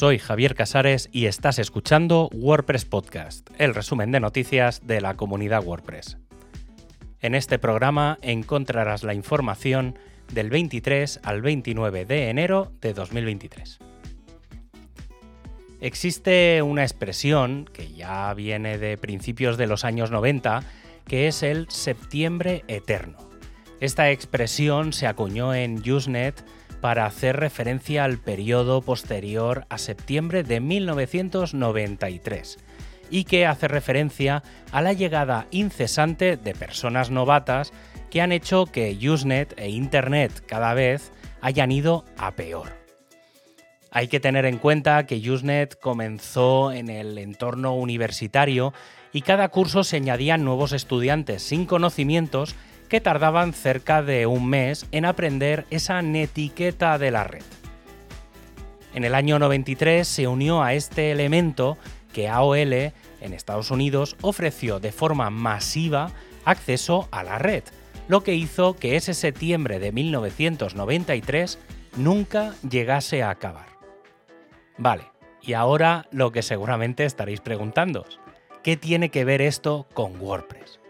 Soy Javier Casares y estás escuchando WordPress Podcast, el resumen de noticias de la comunidad WordPress. En este programa encontrarás la información del 23 al 29 de enero de 2023. Existe una expresión que ya viene de principios de los años 90 que es el septiembre eterno. Esta expresión se acuñó en Usenet para hacer referencia al periodo posterior a septiembre de 1993 y que hace referencia a la llegada incesante de personas novatas que han hecho que Usenet e Internet cada vez hayan ido a peor. Hay que tener en cuenta que Usenet comenzó en el entorno universitario y cada curso se añadían nuevos estudiantes sin conocimientos que tardaban cerca de un mes en aprender esa netiqueta de la red. En el año 93 se unió a este elemento que AOL en Estados Unidos ofreció de forma masiva acceso a la red, lo que hizo que ese septiembre de 1993 nunca llegase a acabar. Vale, y ahora lo que seguramente estaréis preguntando, ¿qué tiene que ver esto con WordPress?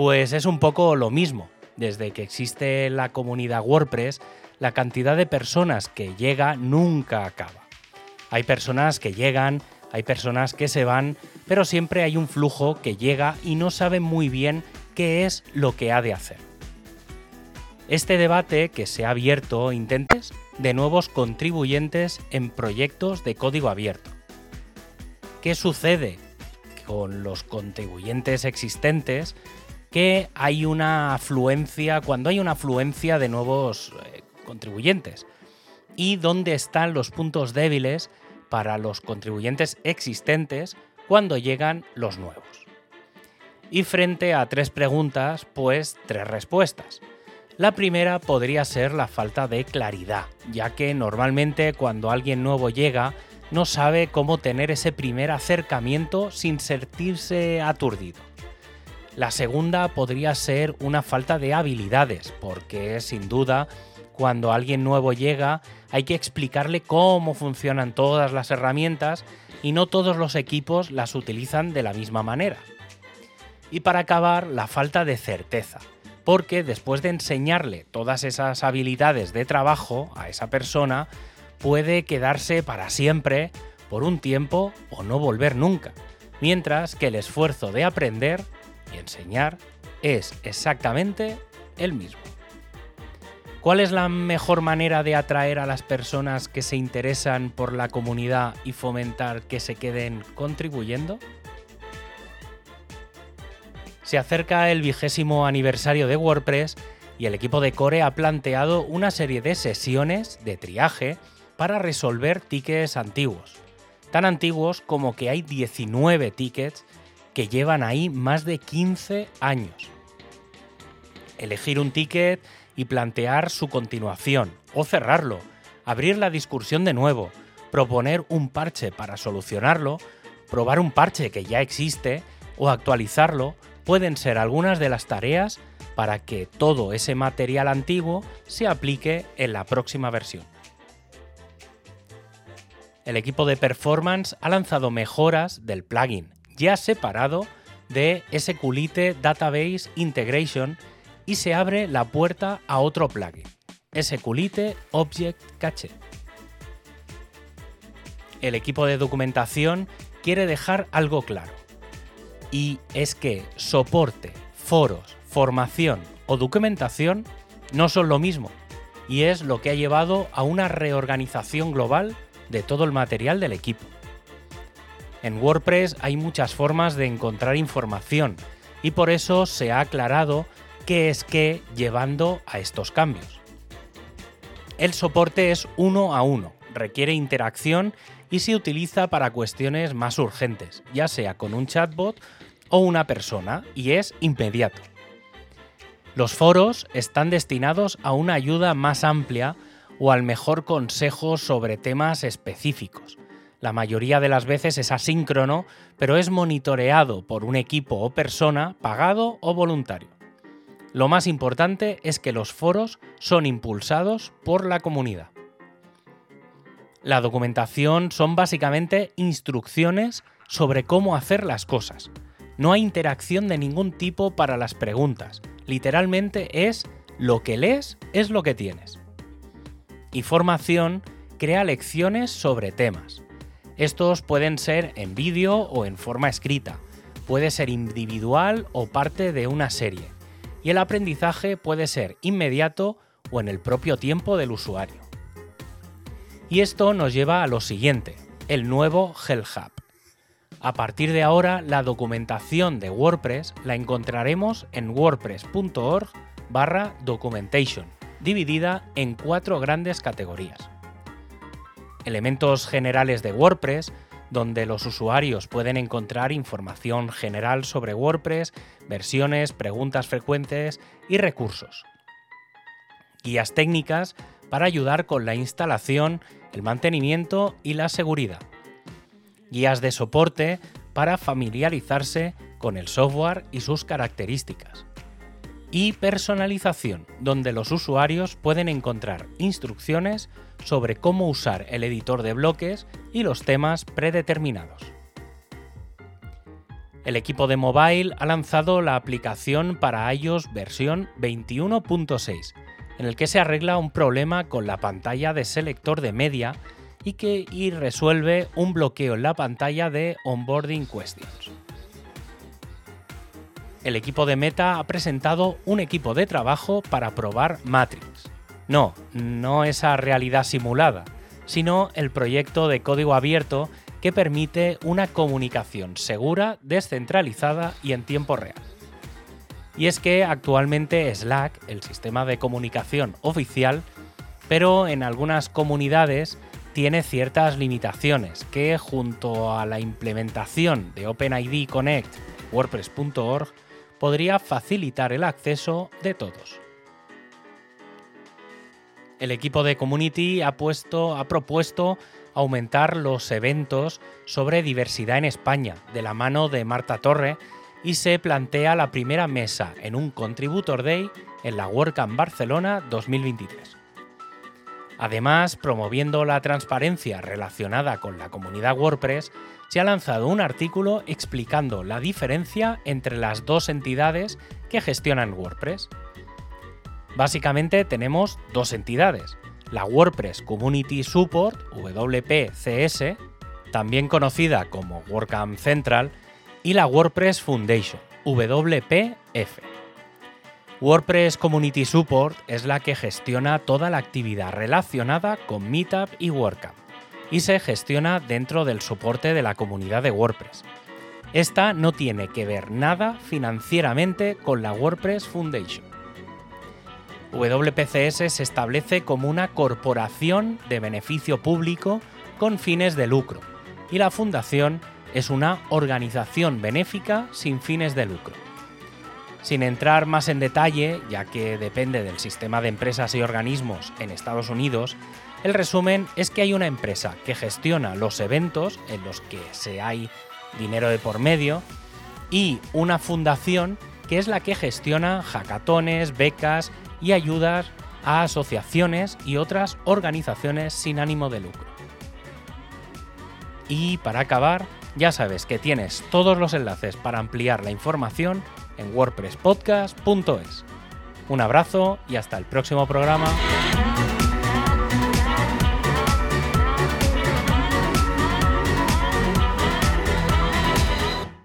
Pues es un poco lo mismo. Desde que existe la comunidad WordPress, la cantidad de personas que llega nunca acaba. Hay personas que llegan, hay personas que se van, pero siempre hay un flujo que llega y no sabe muy bien qué es lo que ha de hacer. Este debate que se ha abierto intentes de nuevos contribuyentes en proyectos de código abierto. ¿Qué sucede con los contribuyentes existentes que hay una afluencia, cuando hay una afluencia de nuevos eh, contribuyentes. Y dónde están los puntos débiles para los contribuyentes existentes cuando llegan los nuevos. Y frente a tres preguntas, pues tres respuestas. La primera podría ser la falta de claridad, ya que normalmente cuando alguien nuevo llega no sabe cómo tener ese primer acercamiento sin sentirse aturdido. La segunda podría ser una falta de habilidades, porque sin duda cuando alguien nuevo llega hay que explicarle cómo funcionan todas las herramientas y no todos los equipos las utilizan de la misma manera. Y para acabar, la falta de certeza, porque después de enseñarle todas esas habilidades de trabajo a esa persona, puede quedarse para siempre, por un tiempo o no volver nunca, mientras que el esfuerzo de aprender y enseñar es exactamente el mismo. ¿Cuál es la mejor manera de atraer a las personas que se interesan por la comunidad y fomentar que se queden contribuyendo? Se acerca el vigésimo aniversario de WordPress y el equipo de Core ha planteado una serie de sesiones de triaje para resolver tickets antiguos. Tan antiguos como que hay 19 tickets que llevan ahí más de 15 años. Elegir un ticket y plantear su continuación o cerrarlo, abrir la discusión de nuevo, proponer un parche para solucionarlo, probar un parche que ya existe o actualizarlo pueden ser algunas de las tareas para que todo ese material antiguo se aplique en la próxima versión. El equipo de performance ha lanzado mejoras del plugin ya separado de SQLite Database Integration y se abre la puerta a otro plugin, SQLite Object Cache. El equipo de documentación quiere dejar algo claro, y es que soporte, foros, formación o documentación no son lo mismo, y es lo que ha llevado a una reorganización global de todo el material del equipo. En WordPress hay muchas formas de encontrar información y por eso se ha aclarado qué es qué llevando a estos cambios. El soporte es uno a uno, requiere interacción y se utiliza para cuestiones más urgentes, ya sea con un chatbot o una persona, y es inmediato. Los foros están destinados a una ayuda más amplia o al mejor consejo sobre temas específicos, la mayoría de las veces es asíncrono, pero es monitoreado por un equipo o persona pagado o voluntario. Lo más importante es que los foros son impulsados por la comunidad. La documentación son básicamente instrucciones sobre cómo hacer las cosas. No hay interacción de ningún tipo para las preguntas. Literalmente es lo que lees es lo que tienes. Y formación crea lecciones sobre temas. Estos pueden ser en vídeo o en forma escrita, puede ser individual o parte de una serie, y el aprendizaje puede ser inmediato o en el propio tiempo del usuario. Y esto nos lleva a lo siguiente, el nuevo Hell Hub. A partir de ahora, la documentación de WordPress la encontraremos en wordpress.org barra documentation, dividida en cuatro grandes categorías elementos generales de WordPress, donde los usuarios pueden encontrar información general sobre WordPress, versiones, preguntas frecuentes y recursos. Guías técnicas para ayudar con la instalación, el mantenimiento y la seguridad. Guías de soporte para familiarizarse con el software y sus características. Y personalización, donde los usuarios pueden encontrar instrucciones sobre cómo usar el editor de bloques y los temas predeterminados. El equipo de mobile ha lanzado la aplicación para iOS versión 21.6, en el que se arregla un problema con la pantalla de selector de media y que y resuelve un bloqueo en la pantalla de Onboarding Questions. El equipo de Meta ha presentado un equipo de trabajo para probar Matrix, no, no esa realidad simulada, sino el proyecto de código abierto que permite una comunicación segura, descentralizada y en tiempo real. Y es que actualmente Slack, el sistema de comunicación oficial, pero en algunas comunidades tiene ciertas limitaciones que junto a la implementación de OpenID Connect WordPress.org podría facilitar el acceso de todos el equipo de Community ha, puesto, ha propuesto aumentar los eventos sobre diversidad en España, de la mano de Marta Torre, y se plantea la primera mesa en un Contributor Day en la WordCamp Barcelona 2023. Además, promoviendo la transparencia relacionada con la comunidad WordPress, se ha lanzado un artículo explicando la diferencia entre las dos entidades que gestionan WordPress, Básicamente tenemos dos entidades, la WordPress Community Support, WPCS, también conocida como WordCamp Central, y la WordPress Foundation, WPF. WordPress Community Support es la que gestiona toda la actividad relacionada con Meetup y WordCamp, y se gestiona dentro del soporte de la comunidad de WordPress. Esta no tiene que ver nada financieramente con la WordPress Foundation. WPCS se establece como una corporación de beneficio público con fines de lucro y la fundación es una organización benéfica sin fines de lucro. Sin entrar más en detalle, ya que depende del sistema de empresas y organismos en Estados Unidos, el resumen es que hay una empresa que gestiona los eventos en los que se hay dinero de por medio y una fundación que es la que gestiona hackatones, becas y ayudas a asociaciones y otras organizaciones sin ánimo de lucro. Y para acabar, ya sabes que tienes todos los enlaces para ampliar la información en wordpresspodcast.es. Un abrazo y hasta el próximo programa.